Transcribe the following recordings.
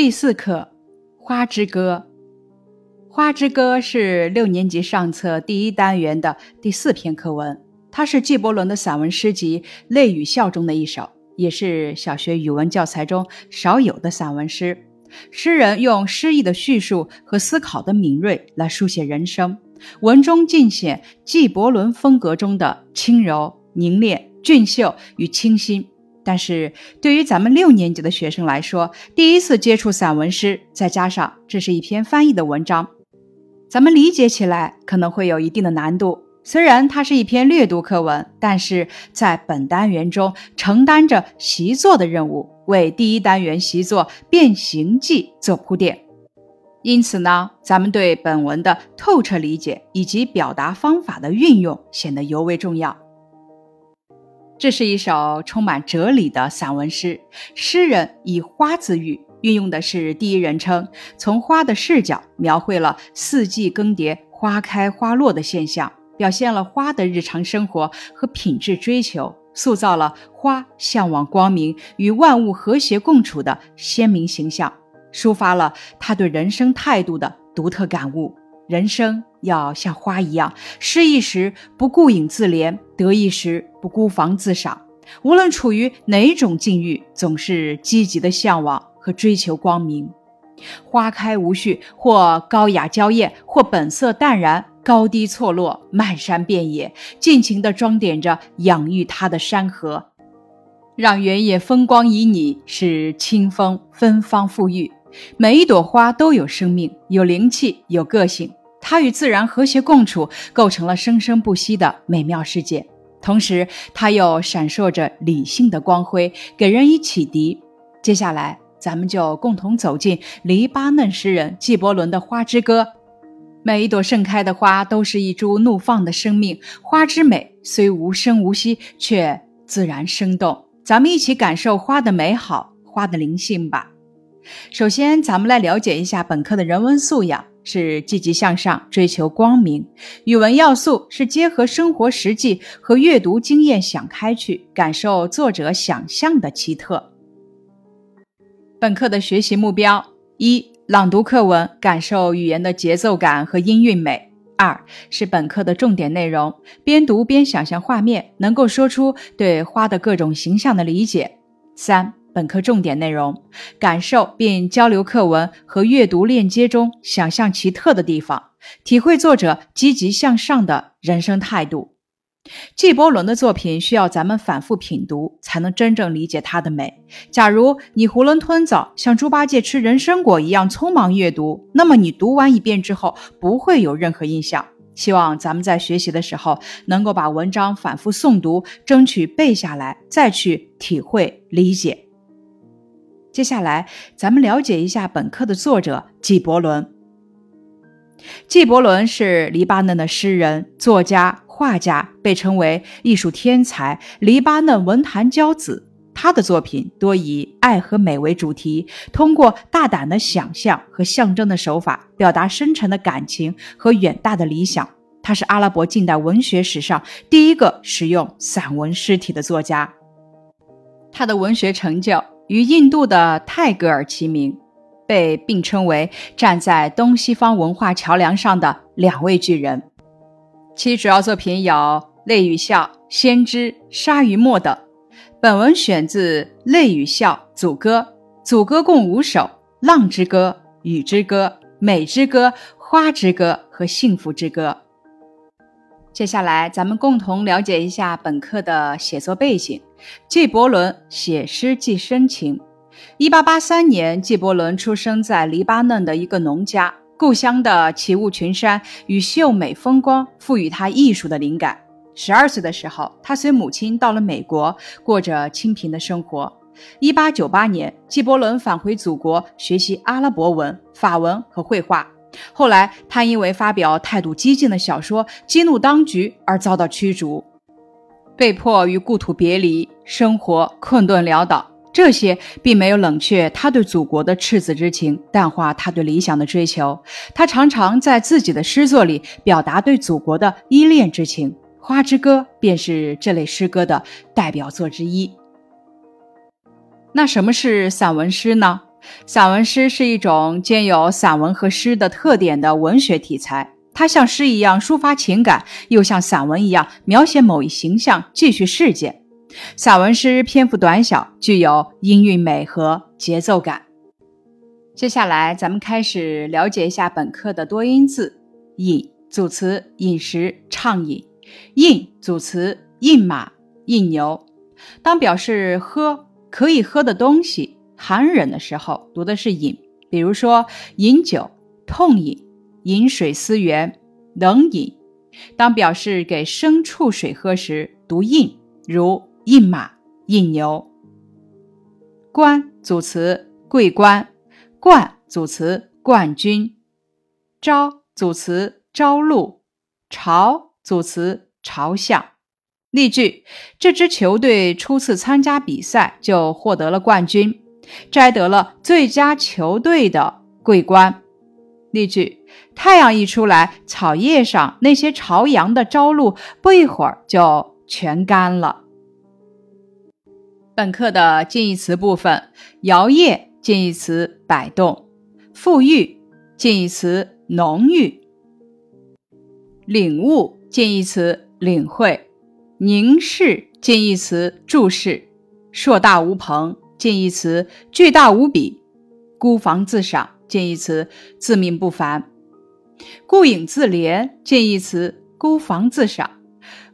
第四课《花之歌》。《花之歌》是六年级上册第一单元的第四篇课文，它是纪伯伦的散文诗集《泪与笑》中的一首，也是小学语文教材中少有的散文诗。诗人用诗意的叙述和思考的敏锐来书写人生，文中尽显纪伯伦风格中的轻柔、凝练、俊秀与清新。但是对于咱们六年级的学生来说，第一次接触散文诗，再加上这是一篇翻译的文章。咱们理解起来可能会有一定的难度。虽然它是一篇略读课文，但是在本单元中承担着习作的任务，为第一单元习作《变形记》做铺垫。因此呢，咱们对本文的透彻理解以及表达方法的运用显得尤为重要。这是一首充满哲理的散文诗，诗人以花自喻。运用的是第一人称，从花的视角描绘了四季更迭、花开花落的现象，表现了花的日常生活和品质追求，塑造了花向往光明与万物和谐共处的鲜明形象，抒发了他对人生态度的独特感悟。人生要像花一样，失意时不顾影自怜，得意时不孤芳自赏。无论处于哪种境遇，总是积极的向往。和追求光明，花开无序，或高雅娇艳，或本色淡然，高低错落，漫山遍野，尽情地装点着养育它的山河，让原野风光旖旎，使清风芬芳馥郁。每一朵花都有生命，有灵气，有个性，它与自然和谐共处，构成了生生不息的美妙世界。同时，它又闪烁着理性的光辉，给人以启迪。接下来。咱们就共同走进黎巴嫩诗人纪伯伦的《花之歌》。每一朵盛开的花都是一株怒放的生命，花之美虽无声无息，却自然生动。咱们一起感受花的美好，花的灵性吧。首先，咱们来了解一下本课的人文素养：是积极向上，追求光明；语文要素是结合生活实际和阅读经验想开去，感受作者想象的奇特。本课的学习目标：一、朗读课文，感受语言的节奏感和音韵美；二是本课的重点内容，边读边想象画面，能够说出对花的各种形象的理解；三、本课重点内容，感受并交流课文和阅读链接中想象奇特的地方，体会作者积极向上的人生态度。纪伯伦的作品需要咱们反复品读，才能真正理解他的美。假如你囫囵吞枣，像猪八戒吃人参果一样匆忙阅读，那么你读完一遍之后不会有任何印象。希望咱们在学习的时候能够把文章反复诵读，争取背下来，再去体会理解。接下来，咱们了解一下本课的作者纪伯伦。纪伯伦是黎巴嫩的诗人、作家。画家被称为艺术天才，黎巴嫩文坛骄子。他的作品多以爱和美为主题，通过大胆的想象和象征的手法，表达深沉的感情和远大的理想。他是阿拉伯近代文学史上第一个使用散文诗体的作家。他的文学成就与印度的泰戈尔齐名，被并称为站在东西方文化桥梁上的两位巨人。其主要作品有《泪与笑》《先知》《鲨鱼墨》等。本文选自《泪与笑》组歌，组歌共五首：《浪之歌》《雨之歌》《美之歌》《花之歌》和《幸福之歌》。接下来，咱们共同了解一下本课的写作背景。纪伯伦写诗寄深情。一八八三年，纪伯伦出生在黎巴嫩的一个农家。故乡的奇雾群山与秀美风光赋予他艺术的灵感。十二岁的时候，他随母亲到了美国，过着清贫的生活。一八九八年，纪伯伦返回祖国学习阿拉伯文、法文和绘画。后来，他因为发表态度激进的小说激怒当局而遭到驱逐，被迫与故土别离，生活困顿潦倒。这些并没有冷却他对祖国的赤子之情，淡化他对理想的追求。他常常在自己的诗作里表达对祖国的依恋之情，《花之歌》便是这类诗歌的代表作之一。那什么是散文诗呢？散文诗是一种兼有散文和诗的特点的文学题材，它像诗一样抒发情感，又像散文一样描写某一形象、记叙事件。散文诗篇幅短小，具有音韵美和节奏感。接下来，咱们开始了解一下本课的多音字。饮，组词，饮食，畅饮。饮，组词，饮马，饮牛。当表示喝可以喝的东西。寒冷的时候读的是饮，比如说饮酒、痛饮、饮水思源、冷饮。当表示给牲畜水喝时读印，如印马、印牛。冠组词桂冠，冠组词冠军。朝组词朝露，朝组词朝向。例句：这支球队初次参加比赛就获得了冠军。摘得了最佳球队的桂冠。例句：太阳一出来，草叶上那些朝阳的朝露，不一会儿就全干了。本课的近义词部分：摇曳近义词摆动，富裕近义词浓郁，领悟近义词领会，凝视近义词注视，硕大无朋。近义词巨大无比，孤芳自赏；近义词自命不凡，孤影自怜；近义词孤芳自赏。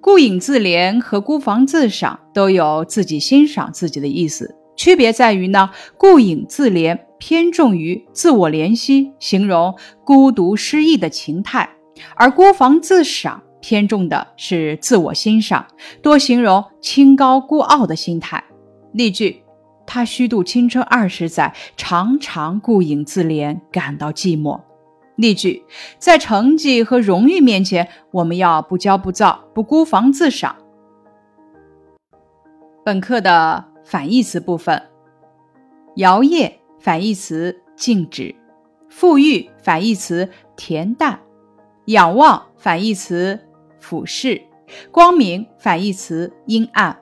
孤影自怜和孤芳自赏都有自己欣赏自己的意思，区别在于呢，孤影自怜偏重于自我怜惜，形容孤独失意的情态；而孤芳自赏偏重的是自我欣赏，多形容清高孤傲的心态。例句。他虚度青春二十载，常常顾影自怜，感到寂寞。例句：在成绩和荣誉面前，我们要不骄不躁，不孤芳自赏。本课的反义词部分：摇曳反义词静止，富裕反义词恬淡，仰望反义词俯视，光明反义词阴暗。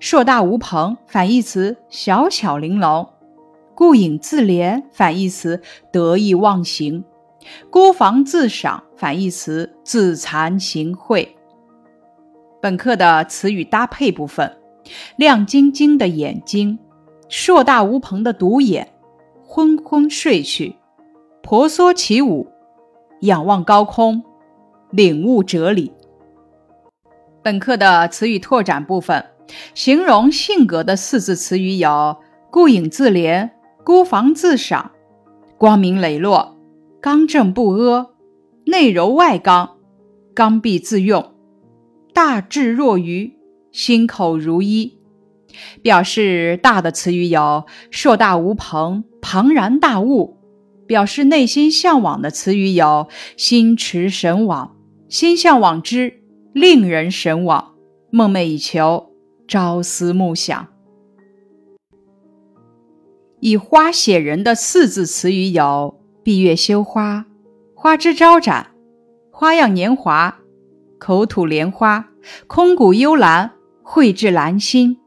硕大无朋反义词小巧玲珑，顾影自怜反义词得意忘形，孤芳自赏反义词自惭形秽。本课的词语搭配部分：亮晶晶的眼睛，硕大无朋的独眼，昏昏睡去，婆娑起舞，仰望高空，领悟哲理。本课的词语拓展部分。形容性格的四字词语有：顾影自怜、孤芳自赏、光明磊落、刚正不阿、内柔外刚、刚愎自用、大智若愚、心口如一。表示大的词语有：硕大无朋、庞然大物。表示内心向往的词语有：心驰神往、心向往之、令人神往、梦寐以求。朝思暮想。以花写人的四字词语有：闭月羞花、花枝招展、花样年华、口吐莲花、空谷幽兰、蕙质兰心。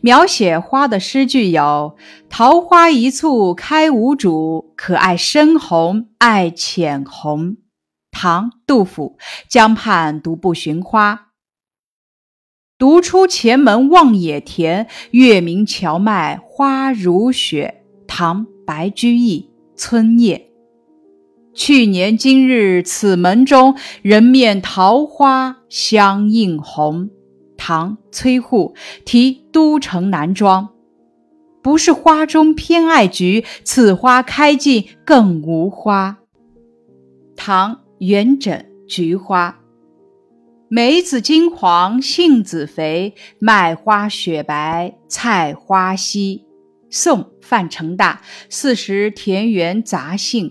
描写花的诗句有：桃花一簇开无主，可爱深红爱浅红。唐·杜甫《江畔独步寻花》。独出前门望野田，月明荞麦花如雪。唐·白居易《春夜》。去年今日此门中，人面桃花相映红。唐·崔护题都城南庄。不是花中偏爱菊，此花开尽更无花。唐·元稹菊花。梅子金黄，杏子肥，麦花雪白，菜花稀。宋范成大《四时田园杂兴》。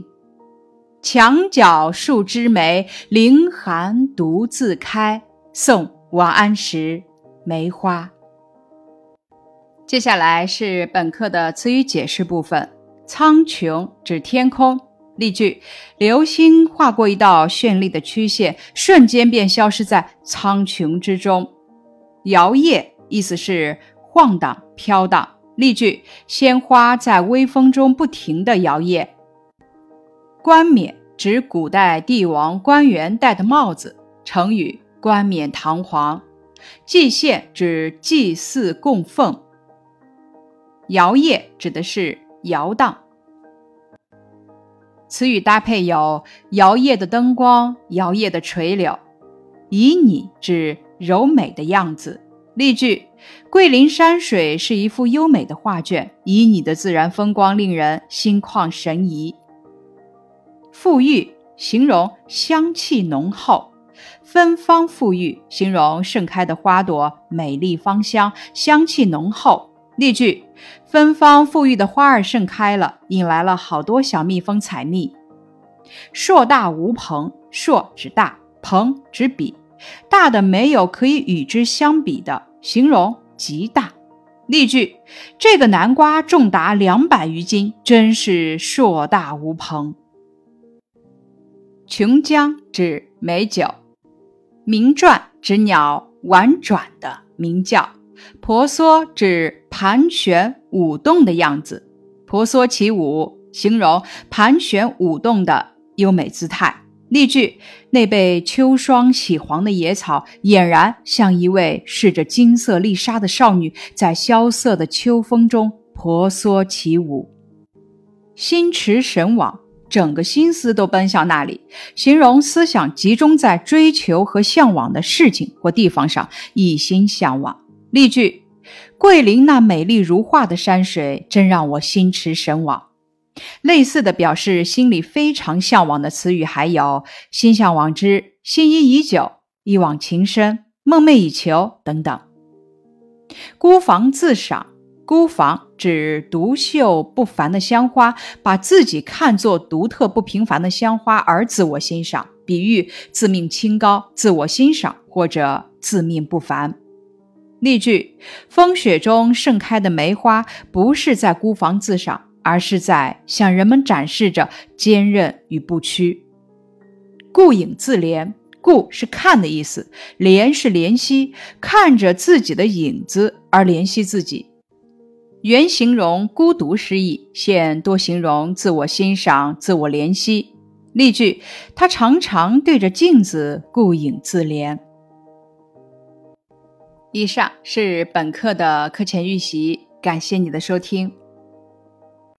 墙角数枝梅，凌寒独自开。宋王安石《梅花》。接下来是本课的词语解释部分。苍穹指天空。例句：流星划过一道绚丽的曲线，瞬间便消失在苍穹之中。摇曳意思是晃荡、飘荡。例句：鲜花在微风中不停地摇曳。冠冕指古代帝王官员戴的帽子，成语冠冕堂皇。祭献指祭祀供奉。摇曳指的是摇荡。词语搭配有摇曳的灯光、摇曳的垂柳。旖旎指柔美的样子。例句：桂林山水是一幅优美的画卷，旖旎的自然风光令人心旷神怡。馥郁形容香气浓厚，芬芳馥郁形容盛开的花朵美丽芳香，香气浓厚。例句：芬芳馥郁的花儿盛开了，引来了好多小蜜蜂采蜜。硕大无朋，硕指大，朋指比。大的没有可以与之相比的，形容极大。例句：这个南瓜重达两百余斤，真是硕大无朋。琼浆指美酒，鸣啭指鸟婉转的鸣叫，婆娑指盘旋舞动的样子。婆娑起舞，形容盘旋舞动的优美姿态。例句：那被秋霜洗黄的野草，俨然像一位试着金色丽纱的少女，在萧瑟的秋风中婆娑起舞。心驰神往，整个心思都奔向那里，形容思想集中在追求和向往的事情或地方上，一心向往。例句：桂林那美丽如画的山水，真让我心驰神往。类似的表示心里非常向往的词语还有“心向往之”“心仪已久”“一往情深”“梦寐以求”等等。孤房自赏，孤房指独秀不凡的香花，把自己看作独特不平凡的香花而自我欣赏，比喻自命清高、自我欣赏或者自命不凡。例句：风雪中盛开的梅花，不是在孤芳自赏。而是在向人们展示着坚韧与不屈。顾影自怜，顾是看的意思，怜是怜惜，看着自己的影子而怜惜自己。原形容孤独失意，现多形容自我欣赏、自我怜惜。例句：他常常对着镜子顾影自怜。以上是本课的课前预习，感谢你的收听。